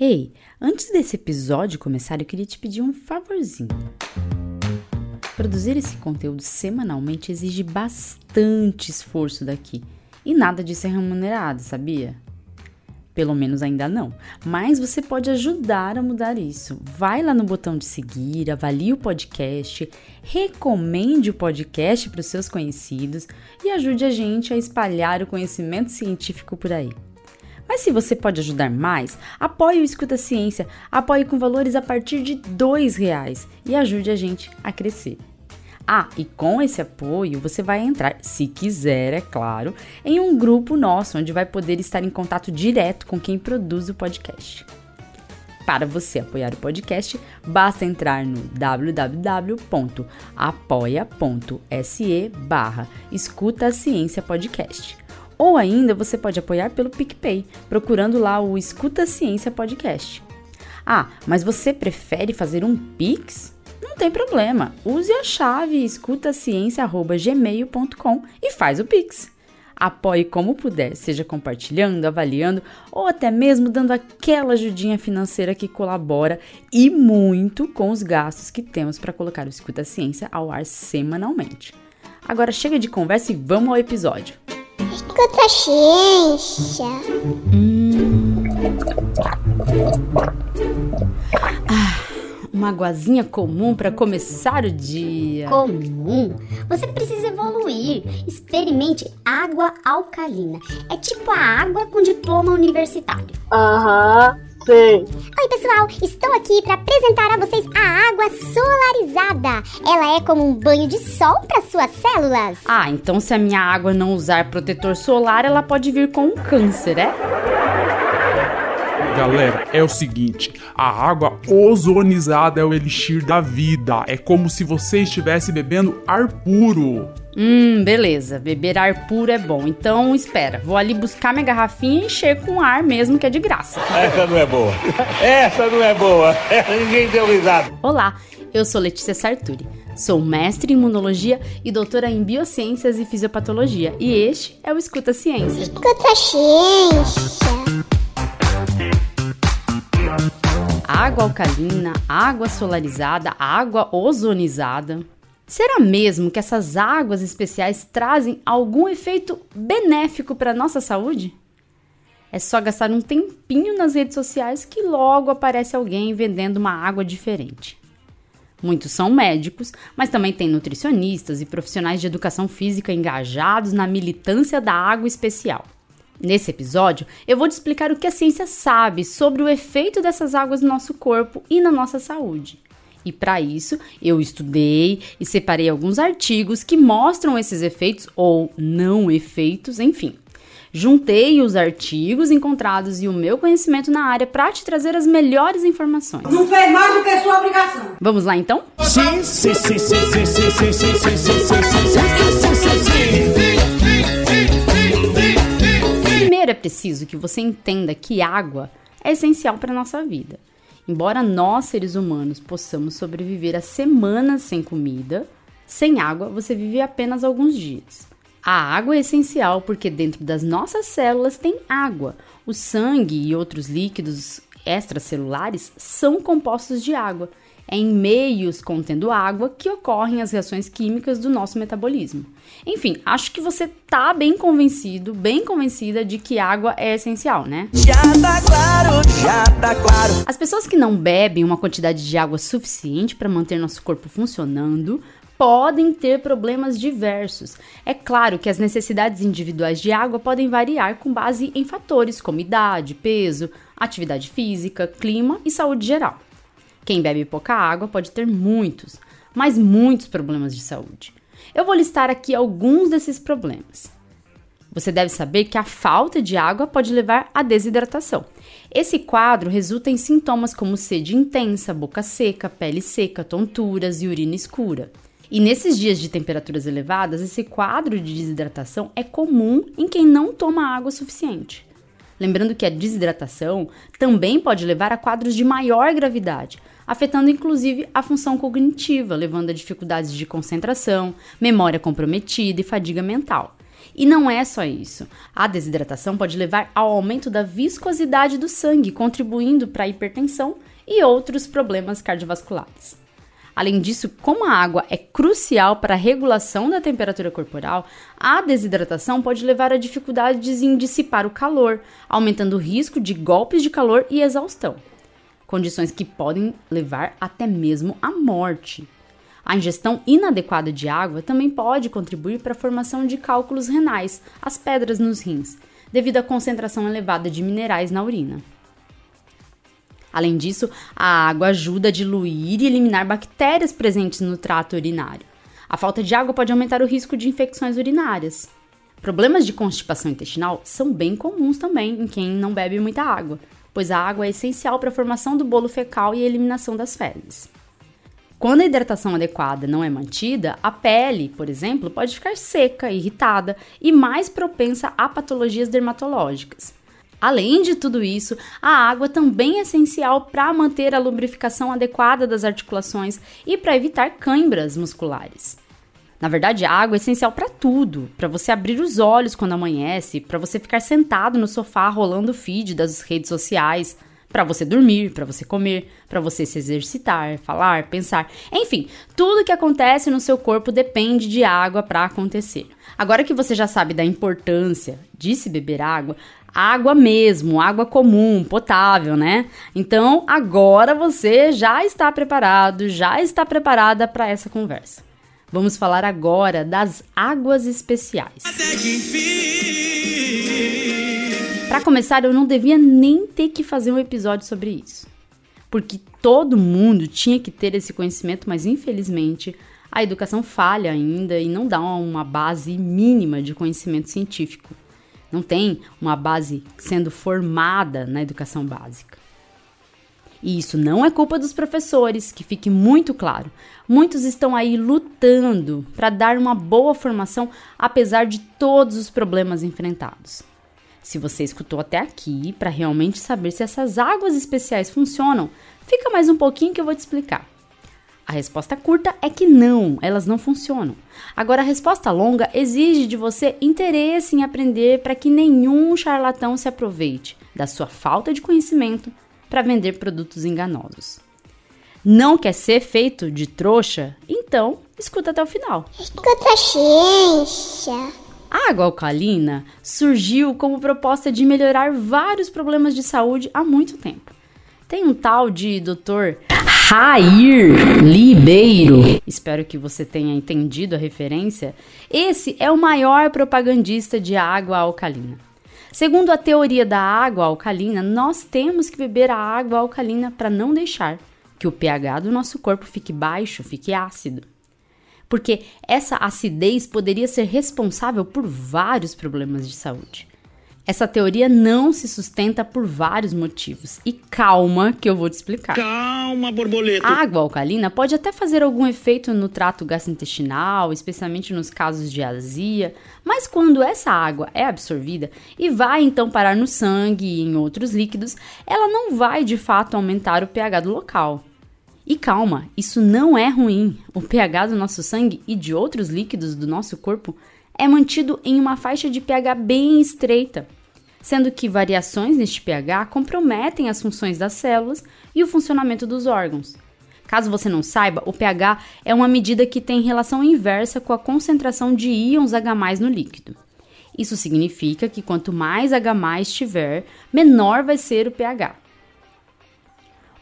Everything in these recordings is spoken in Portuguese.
Ei, antes desse episódio começar, eu queria te pedir um favorzinho. Produzir esse conteúdo semanalmente exige bastante esforço daqui. E nada disso é remunerado, sabia? Pelo menos ainda não. Mas você pode ajudar a mudar isso. Vai lá no botão de seguir, avalie o podcast, recomende o podcast para os seus conhecidos e ajude a gente a espalhar o conhecimento científico por aí. Mas se você pode ajudar mais, apoie o Escuta Ciência, apoie com valores a partir de R$ reais e ajude a gente a crescer. Ah, e com esse apoio você vai entrar, se quiser, é claro, em um grupo nosso onde vai poder estar em contato direto com quem produz o podcast. Para você apoiar o podcast, basta entrar no www.apoia.se barra Escuta Ciência Podcast. Ou ainda você pode apoiar pelo PicPay, procurando lá o Escuta Ciência Podcast. Ah, mas você prefere fazer um Pix? Não tem problema. Use a chave escutaciência.gmail.com e faz o Pix. Apoie como puder, seja compartilhando, avaliando ou até mesmo dando aquela ajudinha financeira que colabora e muito com os gastos que temos para colocar o Escuta Ciência ao ar semanalmente. Agora chega de conversa e vamos ao episódio. Escuta ciência. Hum. Ah, uma aguazinha comum para começar o dia. Comum? Você precisa evoluir. Experimente água alcalina. É tipo a água com diploma universitário. Aham. Sei. Oi, pessoal! Estou aqui para apresentar a vocês a água solarizada. Ela é como um banho de sol para suas células. Ah, então se a minha água não usar protetor solar, ela pode vir com um câncer, é? Galera, é o seguinte: a água ozonizada é o elixir da vida. É como se você estivesse bebendo ar puro. Hum, beleza. Beber ar puro é bom. Então, espera. Vou ali buscar minha garrafinha e encher com ar mesmo, que é de graça. Essa não é boa. Essa não é boa. Ninguém deu risada. Olá, eu sou Letícia Sarturi. Sou mestre em imunologia e doutora em biociências e fisiopatologia. E este é o Escuta Ciência. Escuta ciência. Água alcalina, água solarizada, água ozonizada. Será mesmo que essas águas especiais trazem algum efeito benéfico para a nossa saúde? É só gastar um tempinho nas redes sociais que logo aparece alguém vendendo uma água diferente. Muitos são médicos, mas também tem nutricionistas e profissionais de educação física engajados na militância da água especial. Nesse episódio, eu vou te explicar o que a ciência sabe sobre o efeito dessas águas no nosso corpo e na nossa saúde. E para isso, eu estudei e separei alguns artigos que mostram esses efeitos ou não efeitos, enfim. Juntei os artigos encontrados e o meu conhecimento na área para te trazer as melhores informações. Não fez mais do que sua obrigação. Vamos lá então? Sim, sim, sim, sim, sim, sim, sim, sim, sim, sim, sim, sim, sim, Primeiro é preciso que você entenda que água é essencial para nossa vida. Embora nós, seres humanos, possamos sobreviver a semanas sem comida, sem água você vive apenas alguns dias. A água é essencial porque dentro das nossas células tem água. O sangue e outros líquidos extracelulares são compostos de água. É em meios contendo água que ocorrem as reações químicas do nosso metabolismo. Enfim, acho que você tá bem convencido, bem convencida de que água é essencial, né? Já tá claro, já tá claro. As pessoas que não bebem uma quantidade de água suficiente para manter nosso corpo funcionando podem ter problemas diversos. É claro que as necessidades individuais de água podem variar com base em fatores como idade, peso, atividade física, clima e saúde geral. Quem bebe pouca água pode ter muitos, mas muitos problemas de saúde. Eu vou listar aqui alguns desses problemas. Você deve saber que a falta de água pode levar à desidratação. Esse quadro resulta em sintomas como sede intensa, boca seca, pele seca, tonturas e urina escura. E nesses dias de temperaturas elevadas, esse quadro de desidratação é comum em quem não toma água suficiente. Lembrando que a desidratação também pode levar a quadros de maior gravidade, afetando inclusive a função cognitiva, levando a dificuldades de concentração, memória comprometida e fadiga mental. E não é só isso. A desidratação pode levar ao aumento da viscosidade do sangue, contribuindo para a hipertensão e outros problemas cardiovasculares. Além disso, como a água é crucial para a regulação da temperatura corporal, a desidratação pode levar a dificuldades em dissipar o calor, aumentando o risco de golpes de calor e exaustão. Condições que podem levar até mesmo à morte. A ingestão inadequada de água também pode contribuir para a formação de cálculos renais, as pedras nos rins, devido à concentração elevada de minerais na urina. Além disso, a água ajuda a diluir e eliminar bactérias presentes no trato urinário. A falta de água pode aumentar o risco de infecções urinárias. Problemas de constipação intestinal são bem comuns também em quem não bebe muita água, pois a água é essencial para a formação do bolo fecal e a eliminação das fezes. Quando a hidratação adequada não é mantida, a pele, por exemplo, pode ficar seca, irritada e mais propensa a patologias dermatológicas. Além de tudo isso, a água também é essencial para manter a lubrificação adequada das articulações e para evitar câimbras musculares. Na verdade, a água é essencial para tudo, para você abrir os olhos quando amanhece, para você ficar sentado no sofá rolando o feed das redes sociais, para você dormir, para você comer, para você se exercitar, falar, pensar. Enfim, tudo que acontece no seu corpo depende de água para acontecer. Agora que você já sabe da importância de se beber água, água mesmo, água comum, potável, né? Então, agora você já está preparado, já está preparada para essa conversa. Vamos falar agora das águas especiais. Para começar, eu não devia nem ter que fazer um episódio sobre isso. Porque todo mundo tinha que ter esse conhecimento, mas infelizmente a educação falha ainda e não dá uma base mínima de conhecimento científico não tem uma base sendo formada na educação básica. E isso não é culpa dos professores, que fique muito claro. Muitos estão aí lutando para dar uma boa formação apesar de todos os problemas enfrentados. Se você escutou até aqui para realmente saber se essas águas especiais funcionam, fica mais um pouquinho que eu vou te explicar. A resposta curta é que não, elas não funcionam. Agora, a resposta longa exige de você interesse em aprender para que nenhum charlatão se aproveite da sua falta de conhecimento para vender produtos enganosos. Não quer ser feito de trouxa? Então, escuta até o final. Escuta a ciência. A água alcalina surgiu como proposta de melhorar vários problemas de saúde há muito tempo. Tem um tal de Dr. Jair Libeiro. Espero que você tenha entendido a referência. Esse é o maior propagandista de água alcalina. Segundo a teoria da água alcalina, nós temos que beber a água alcalina para não deixar que o pH do nosso corpo fique baixo, fique ácido. Porque essa acidez poderia ser responsável por vários problemas de saúde. Essa teoria não se sustenta por vários motivos. E calma que eu vou te explicar. Calma, borboleta. A água alcalina pode até fazer algum efeito no trato gastrointestinal, especialmente nos casos de azia, mas quando essa água é absorvida e vai então parar no sangue e em outros líquidos, ela não vai de fato aumentar o pH do local. E calma, isso não é ruim. O pH do nosso sangue e de outros líquidos do nosso corpo é mantido em uma faixa de pH bem estreita, sendo que variações neste pH comprometem as funções das células e o funcionamento dos órgãos. Caso você não saiba, o pH é uma medida que tem relação inversa com a concentração de íons H+ no líquido. Isso significa que quanto mais H+ tiver, menor vai ser o pH.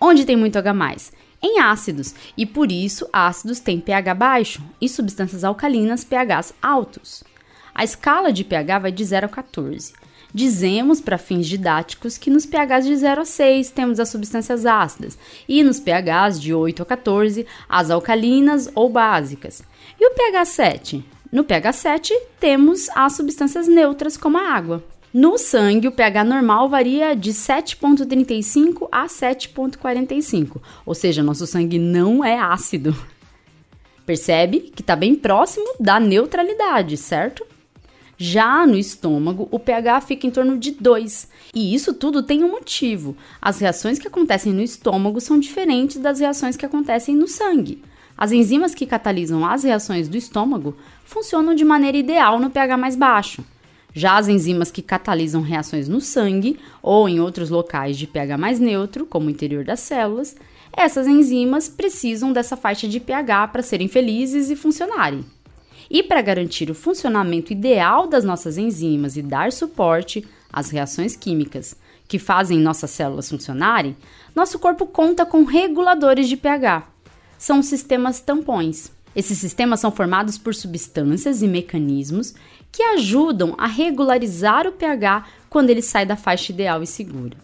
Onde tem muito H+, em ácidos, e por isso ácidos têm pH baixo e substâncias alcalinas pHs altos. A escala de pH vai de 0 a 14. Dizemos, para fins didáticos, que nos pHs de 0 a 6 temos as substâncias ácidas e nos pHs de 8 a 14 as alcalinas ou básicas. E o pH 7? No pH 7 temos as substâncias neutras como a água. No sangue, o pH normal varia de 7,35 a 7,45, ou seja, nosso sangue não é ácido. Percebe que está bem próximo da neutralidade, certo? Já no estômago, o pH fica em torno de 2. E isso tudo tem um motivo. As reações que acontecem no estômago são diferentes das reações que acontecem no sangue. As enzimas que catalisam as reações do estômago funcionam de maneira ideal no pH mais baixo. Já as enzimas que catalisam reações no sangue ou em outros locais de pH mais neutro, como o interior das células, essas enzimas precisam dessa faixa de pH para serem felizes e funcionarem. E para garantir o funcionamento ideal das nossas enzimas e dar suporte às reações químicas que fazem nossas células funcionarem, nosso corpo conta com reguladores de pH. São sistemas tampões. Esses sistemas são formados por substâncias e mecanismos que ajudam a regularizar o pH quando ele sai da faixa ideal e segura.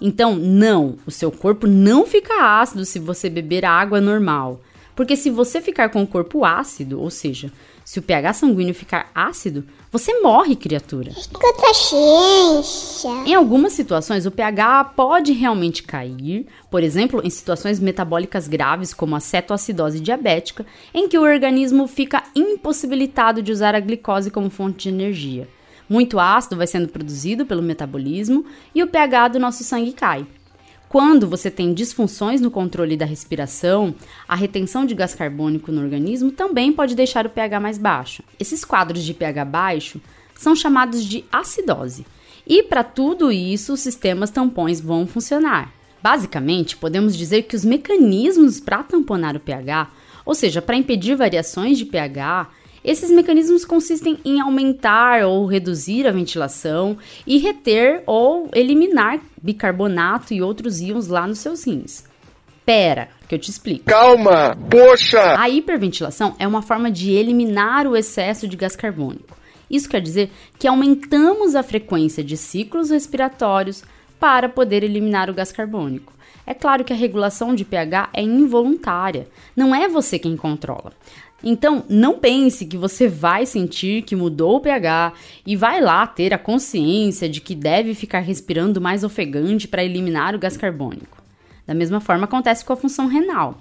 Então, não, o seu corpo não fica ácido se você beber água normal. Porque se você ficar com o corpo ácido, ou seja, se o pH sanguíneo ficar ácido, você morre, criatura. Escuta, ciência. Em algumas situações, o pH pode realmente cair, por exemplo, em situações metabólicas graves, como a cetoacidose diabética, em que o organismo fica impossibilitado de usar a glicose como fonte de energia. Muito ácido vai sendo produzido pelo metabolismo e o pH do nosso sangue cai. Quando você tem disfunções no controle da respiração, a retenção de gás carbônico no organismo também pode deixar o pH mais baixo. Esses quadros de pH baixo são chamados de acidose. E para tudo isso, os sistemas tampões vão funcionar. Basicamente, podemos dizer que os mecanismos para tamponar o pH, ou seja, para impedir variações de pH, esses mecanismos consistem em aumentar ou reduzir a ventilação e reter ou eliminar bicarbonato e outros íons lá nos seus rins. Pera, que eu te explico. Calma, poxa! A hiperventilação é uma forma de eliminar o excesso de gás carbônico. Isso quer dizer que aumentamos a frequência de ciclos respiratórios para poder eliminar o gás carbônico. É claro que a regulação de pH é involuntária, não é você quem controla. Então, não pense que você vai sentir que mudou o pH e vai lá ter a consciência de que deve ficar respirando mais ofegante para eliminar o gás carbônico. Da mesma forma acontece com a função renal.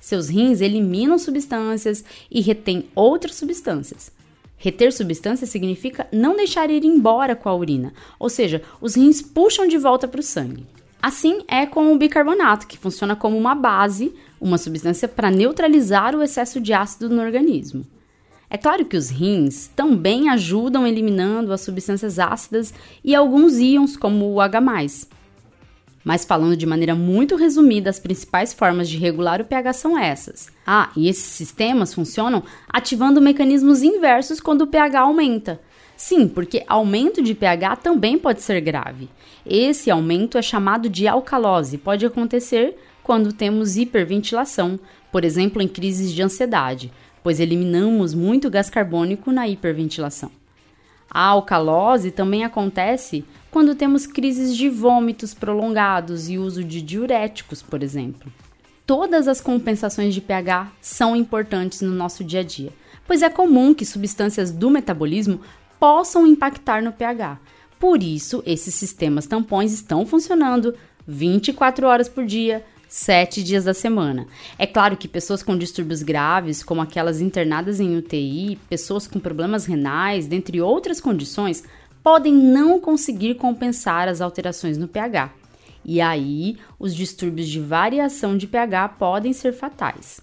Seus rins eliminam substâncias e retêm outras substâncias. Reter substâncias significa não deixar ir embora com a urina, ou seja, os rins puxam de volta para o sangue. Assim é com o bicarbonato, que funciona como uma base uma substância para neutralizar o excesso de ácido no organismo. É claro que os rins também ajudam eliminando as substâncias ácidas e alguns íons, como o H. Mas falando de maneira muito resumida, as principais formas de regular o pH são essas. Ah, e esses sistemas funcionam ativando mecanismos inversos quando o pH aumenta. Sim, porque aumento de pH também pode ser grave. Esse aumento é chamado de alcalose, pode acontecer quando temos hiperventilação, por exemplo, em crises de ansiedade, pois eliminamos muito gás carbônico na hiperventilação. A alcalose também acontece quando temos crises de vômitos prolongados e uso de diuréticos, por exemplo. Todas as compensações de pH são importantes no nosso dia a dia, pois é comum que substâncias do metabolismo possam impactar no pH. Por isso, esses sistemas tampões estão funcionando 24 horas por dia, sete dias da semana. É claro que pessoas com distúrbios graves, como aquelas internadas em UTI, pessoas com problemas renais, dentre outras condições, podem não conseguir compensar as alterações no pH. E aí, os distúrbios de variação de pH podem ser fatais.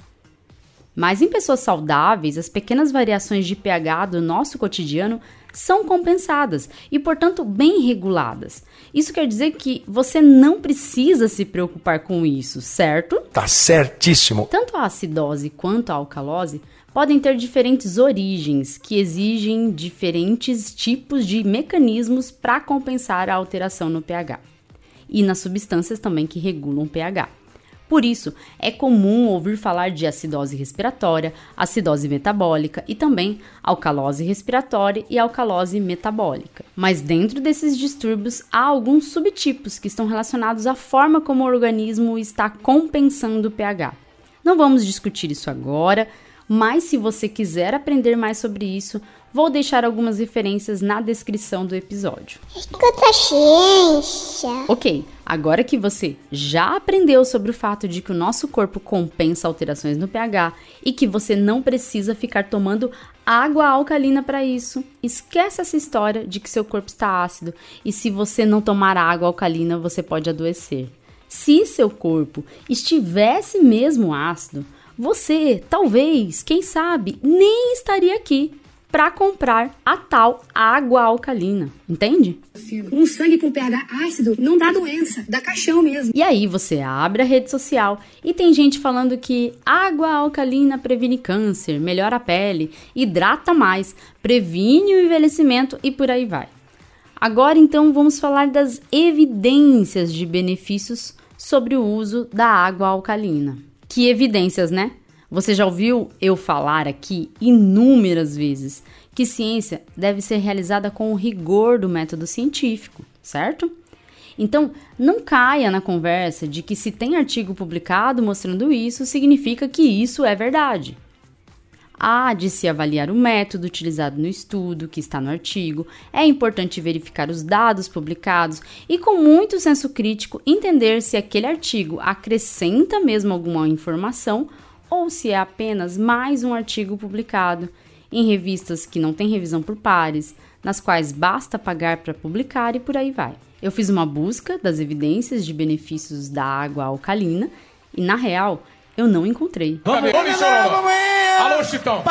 Mas em pessoas saudáveis, as pequenas variações de pH do nosso cotidiano são compensadas e, portanto, bem reguladas. Isso quer dizer que você não precisa se preocupar com isso, certo? Tá certíssimo. Tanto a acidose quanto a alcalose podem ter diferentes origens que exigem diferentes tipos de mecanismos para compensar a alteração no pH e nas substâncias também que regulam o pH. Por isso, é comum ouvir falar de acidose respiratória, acidose metabólica e também alcalose respiratória e alcalose metabólica. Mas dentro desses distúrbios há alguns subtipos que estão relacionados à forma como o organismo está compensando o pH. Não vamos discutir isso agora, mas se você quiser aprender mais sobre isso, vou deixar algumas referências na descrição do episódio. Escuta ciência. Ok, agora que você já aprendeu sobre o fato de que o nosso corpo compensa alterações no pH e que você não precisa ficar tomando água alcalina para isso, esquece essa história de que seu corpo está ácido e se você não tomar água alcalina você pode adoecer. Se seu corpo estivesse mesmo ácido, você, talvez, quem sabe, nem estaria aqui para comprar a tal água alcalina, entende? Um sangue com pH ácido não dá doença, dá caixão mesmo. E aí você abre a rede social e tem gente falando que água alcalina previne câncer, melhora a pele, hidrata mais, previne o envelhecimento e por aí vai. Agora então vamos falar das evidências de benefícios sobre o uso da água alcalina. Que evidências, né? Você já ouviu eu falar aqui inúmeras vezes que ciência deve ser realizada com o rigor do método científico, certo? Então, não caia na conversa de que se tem artigo publicado mostrando isso, significa que isso é verdade. Há de se avaliar o método utilizado no estudo que está no artigo, é importante verificar os dados publicados e, com muito senso crítico, entender se aquele artigo acrescenta mesmo alguma informação ou se é apenas mais um artigo publicado em revistas que não têm revisão por pares, nas quais basta pagar para publicar e por aí vai. Eu fiz uma busca das evidências de benefícios da água alcalina e, na real, eu não encontrei. Vamos, vamos, Alô, Chitão!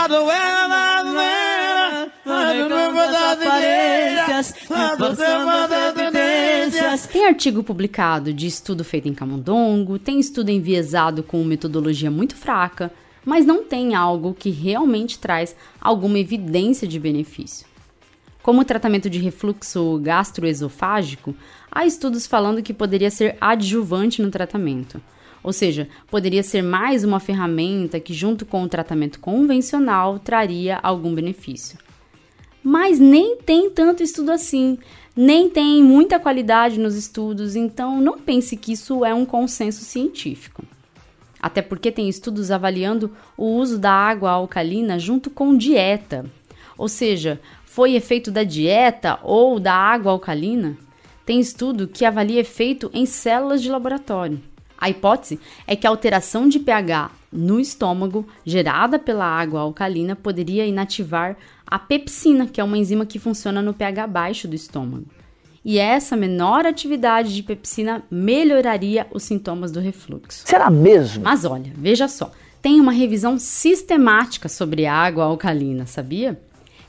Tem artigo publicado de estudo feito em camundongo, tem estudo enviesado com metodologia muito fraca, mas não tem algo que realmente traz alguma evidência de benefício. Como tratamento de refluxo gastroesofágico, há estudos falando que poderia ser adjuvante no tratamento. Ou seja, poderia ser mais uma ferramenta que, junto com o tratamento convencional, traria algum benefício. Mas nem tem tanto estudo assim, nem tem muita qualidade nos estudos, então não pense que isso é um consenso científico. Até porque tem estudos avaliando o uso da água alcalina junto com dieta. Ou seja, foi efeito da dieta ou da água alcalina? Tem estudo que avalia efeito em células de laboratório. A hipótese é que a alteração de pH no estômago gerada pela água alcalina poderia inativar a pepsina, que é uma enzima que funciona no pH baixo do estômago. E essa menor atividade de pepsina melhoraria os sintomas do refluxo. Será mesmo? Mas olha, veja só, tem uma revisão sistemática sobre água alcalina, sabia?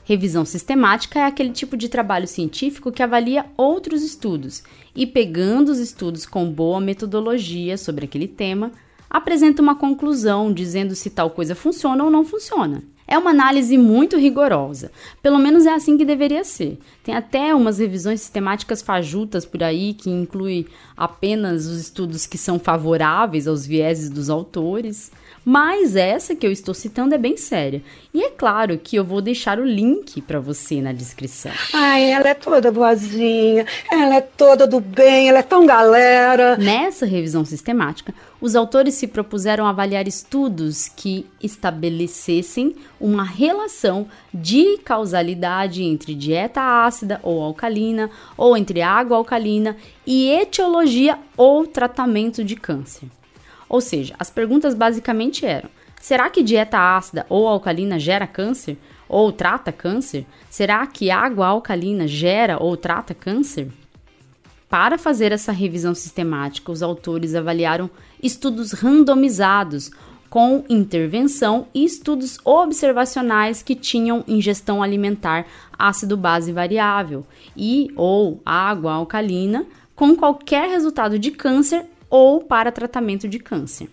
Revisão sistemática é aquele tipo de trabalho científico que avalia outros estudos e, pegando os estudos com boa metodologia sobre aquele tema, apresenta uma conclusão dizendo se tal coisa funciona ou não funciona. É uma análise muito rigorosa, pelo menos é assim que deveria ser. Tem até umas revisões sistemáticas fajutas por aí que inclui apenas os estudos que são favoráveis aos vieses dos autores. Mas essa que eu estou citando é bem séria. E é claro que eu vou deixar o link para você na descrição. Ai, ela é toda boazinha, ela é toda do bem, ela é tão galera. Nessa revisão sistemática, os autores se propuseram avaliar estudos que estabelecessem uma relação de causalidade entre dieta ácida ou alcalina, ou entre água alcalina e etiologia ou tratamento de câncer. Ou seja, as perguntas basicamente eram: será que dieta ácida ou alcalina gera câncer ou trata câncer? Será que água alcalina gera ou trata câncer? Para fazer essa revisão sistemática, os autores avaliaram estudos randomizados com intervenção e estudos observacionais que tinham ingestão alimentar ácido-base variável e ou água alcalina com qualquer resultado de câncer ou para tratamento de câncer.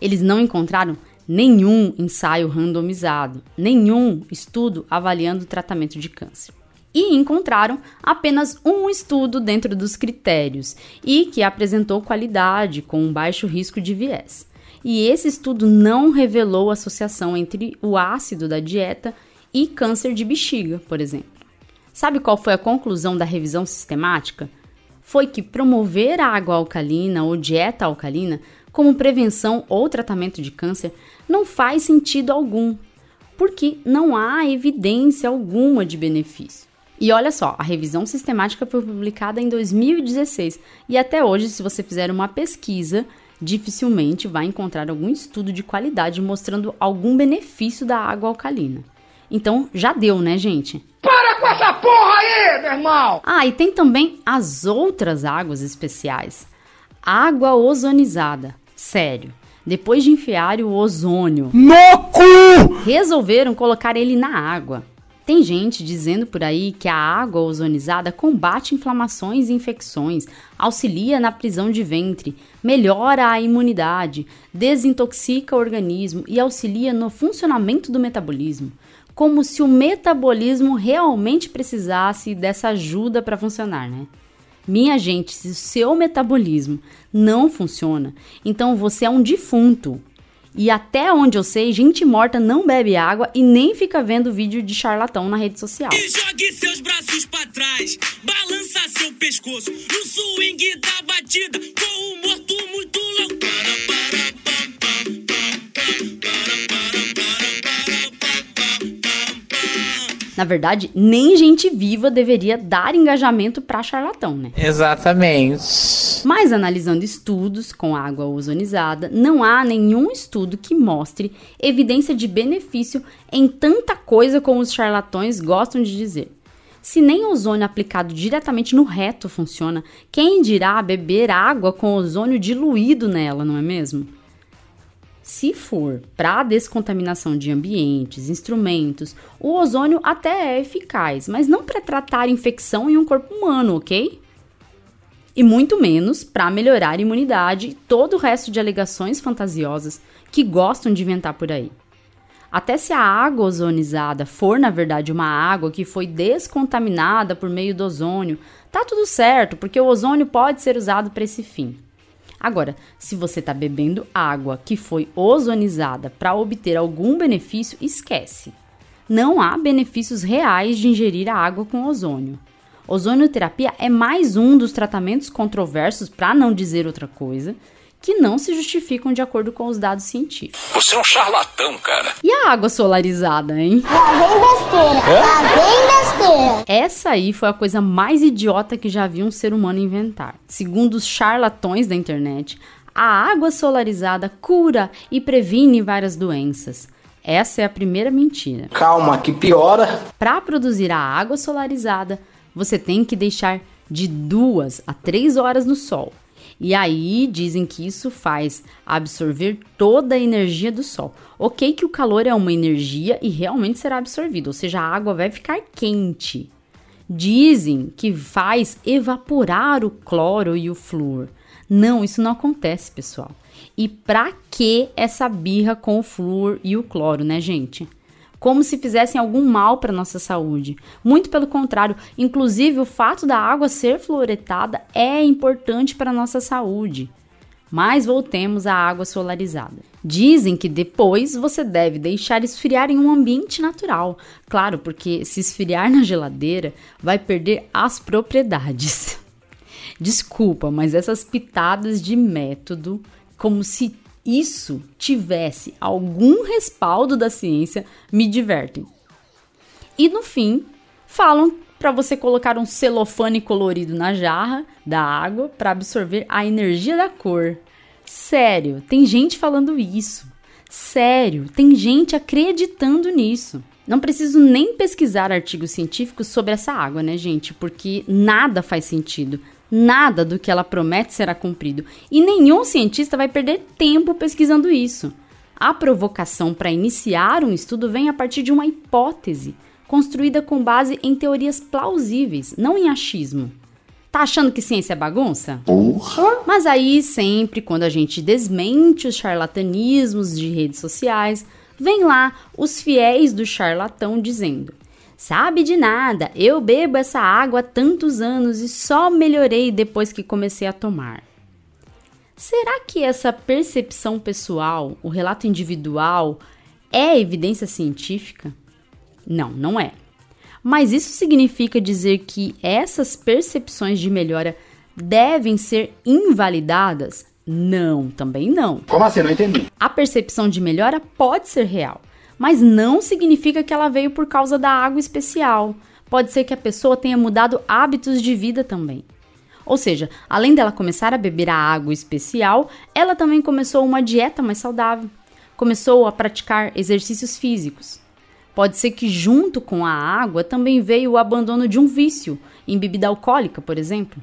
Eles não encontraram nenhum ensaio randomizado, nenhum estudo avaliando o tratamento de câncer. E encontraram apenas um estudo dentro dos critérios e que apresentou qualidade com um baixo risco de viés. E esse estudo não revelou associação entre o ácido da dieta e câncer de bexiga, por exemplo. Sabe qual foi a conclusão da revisão sistemática? Foi que promover a água alcalina ou dieta alcalina como prevenção ou tratamento de câncer não faz sentido algum, porque não há evidência alguma de benefício. E olha só, a revisão sistemática foi publicada em 2016 e até hoje, se você fizer uma pesquisa, dificilmente vai encontrar algum estudo de qualidade mostrando algum benefício da água alcalina. Então já deu, né, gente? Essa porra aí, meu irmão! Ah, e tem também as outras águas especiais. Água ozonizada. Sério. Depois de enfiar o ozônio No cu! resolveram colocar ele na água. Tem gente dizendo por aí que a água ozonizada combate inflamações e infecções, auxilia na prisão de ventre, melhora a imunidade, desintoxica o organismo e auxilia no funcionamento do metabolismo. Como se o metabolismo realmente precisasse dessa ajuda para funcionar, né? Minha gente, se o seu metabolismo não funciona, então você é um defunto. E até onde eu sei, gente morta não bebe água e nem fica vendo vídeo de charlatão na rede social. E jogue seus braços pra trás, balança seu pescoço no swing da batida, com o morto muito louco. Na verdade, nem gente viva deveria dar engajamento pra charlatão, né? Exatamente. Mas analisando estudos com água ozonizada, não há nenhum estudo que mostre evidência de benefício em tanta coisa como os charlatões gostam de dizer. Se nem ozônio aplicado diretamente no reto funciona, quem dirá beber água com ozônio diluído nela, não é mesmo? Se for para descontaminação de ambientes, instrumentos, o ozônio até é eficaz, mas não para tratar infecção em um corpo humano, ok? E muito menos para melhorar a imunidade e todo o resto de alegações fantasiosas que gostam de inventar por aí. Até se a água ozonizada for, na verdade, uma água que foi descontaminada por meio do ozônio, tá tudo certo, porque o ozônio pode ser usado para esse fim. Agora, se você está bebendo água que foi ozonizada para obter algum benefício, esquece. Não há benefícios reais de ingerir a água com ozônio. Ozonioterapia é mais um dos tratamentos controversos, para não dizer outra coisa, que não se justificam de acordo com os dados científicos. Você é um charlatão, cara. E a água solarizada, hein? Lá vem besteira, lá vem besteira. Essa aí foi a coisa mais idiota que já vi um ser humano inventar. Segundo os charlatões da internet, a água solarizada cura e previne várias doenças. Essa é a primeira mentira. Calma, que piora. Para produzir a água solarizada, você tem que deixar de duas a três horas no sol. E aí dizem que isso faz absorver toda a energia do sol. Ok que o calor é uma energia e realmente será absorvido, ou seja, a água vai ficar quente. Dizem que faz evaporar o cloro e o flúor. Não, isso não acontece, pessoal. E pra que essa birra com o flúor e o cloro, né, gente? Como se fizessem algum mal para nossa saúde. Muito pelo contrário, inclusive o fato da água ser fluoretada é importante para nossa saúde. Mas voltemos à água solarizada. Dizem que depois você deve deixar esfriar em um ambiente natural. Claro, porque se esfriar na geladeira, vai perder as propriedades. Desculpa, mas essas pitadas de método, como se isso tivesse algum respaldo da ciência, me divertem. E no fim, falam para você colocar um celofane colorido na jarra da água para absorver a energia da cor. Sério, tem gente falando isso. Sério, tem gente acreditando nisso. Não preciso nem pesquisar artigos científicos sobre essa água, né, gente? Porque nada faz sentido. Nada do que ela promete será cumprido. E nenhum cientista vai perder tempo pesquisando isso. A provocação para iniciar um estudo vem a partir de uma hipótese, construída com base em teorias plausíveis, não em achismo. Tá achando que ciência é bagunça? Porra! Mas aí, sempre quando a gente desmente os charlatanismos de redes sociais, vem lá os fiéis do charlatão dizendo: Sabe de nada, eu bebo essa água há tantos anos e só melhorei depois que comecei a tomar. Será que essa percepção pessoal, o relato individual, é evidência científica? Não, não é. Mas isso significa dizer que essas percepções de melhora devem ser invalidadas? Não, também não. Como assim? Não entendi. A percepção de melhora pode ser real, mas não significa que ela veio por causa da água especial. Pode ser que a pessoa tenha mudado hábitos de vida também. Ou seja, além dela começar a beber a água especial, ela também começou uma dieta mais saudável. Começou a praticar exercícios físicos. Pode ser que junto com a água também veio o abandono de um vício, em bebida alcoólica, por exemplo.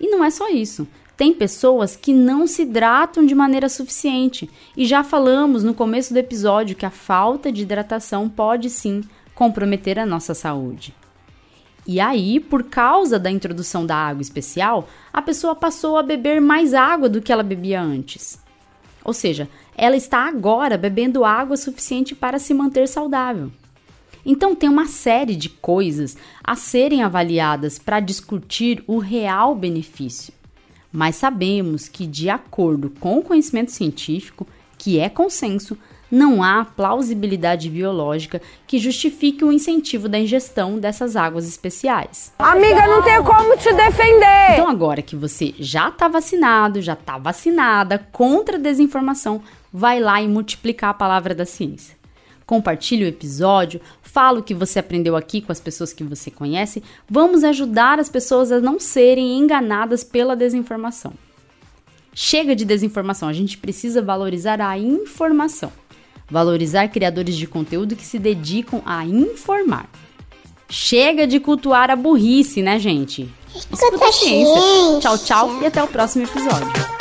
E não é só isso. Tem pessoas que não se hidratam de maneira suficiente. E já falamos no começo do episódio que a falta de hidratação pode sim comprometer a nossa saúde. E aí, por causa da introdução da água especial, a pessoa passou a beber mais água do que ela bebia antes. Ou seja, ela está agora bebendo água suficiente para se manter saudável. Então, tem uma série de coisas a serem avaliadas para discutir o real benefício mas sabemos que, de acordo com o conhecimento científico, que é consenso, não há plausibilidade biológica que justifique o incentivo da ingestão dessas águas especiais. Amiga, não tem como te defender! Então, agora que você já está vacinado, já está vacinada contra a desinformação, vai lá e multiplicar a palavra da ciência compartilhe o episódio, fala o que você aprendeu aqui com as pessoas que você conhece. Vamos ajudar as pessoas a não serem enganadas pela desinformação. Chega de desinformação, a gente precisa valorizar a informação. Valorizar criadores de conteúdo que se dedicam a informar. Chega de cultuar a burrice, né, gente? Escuta a ciência. Tchau, tchau e até o próximo episódio.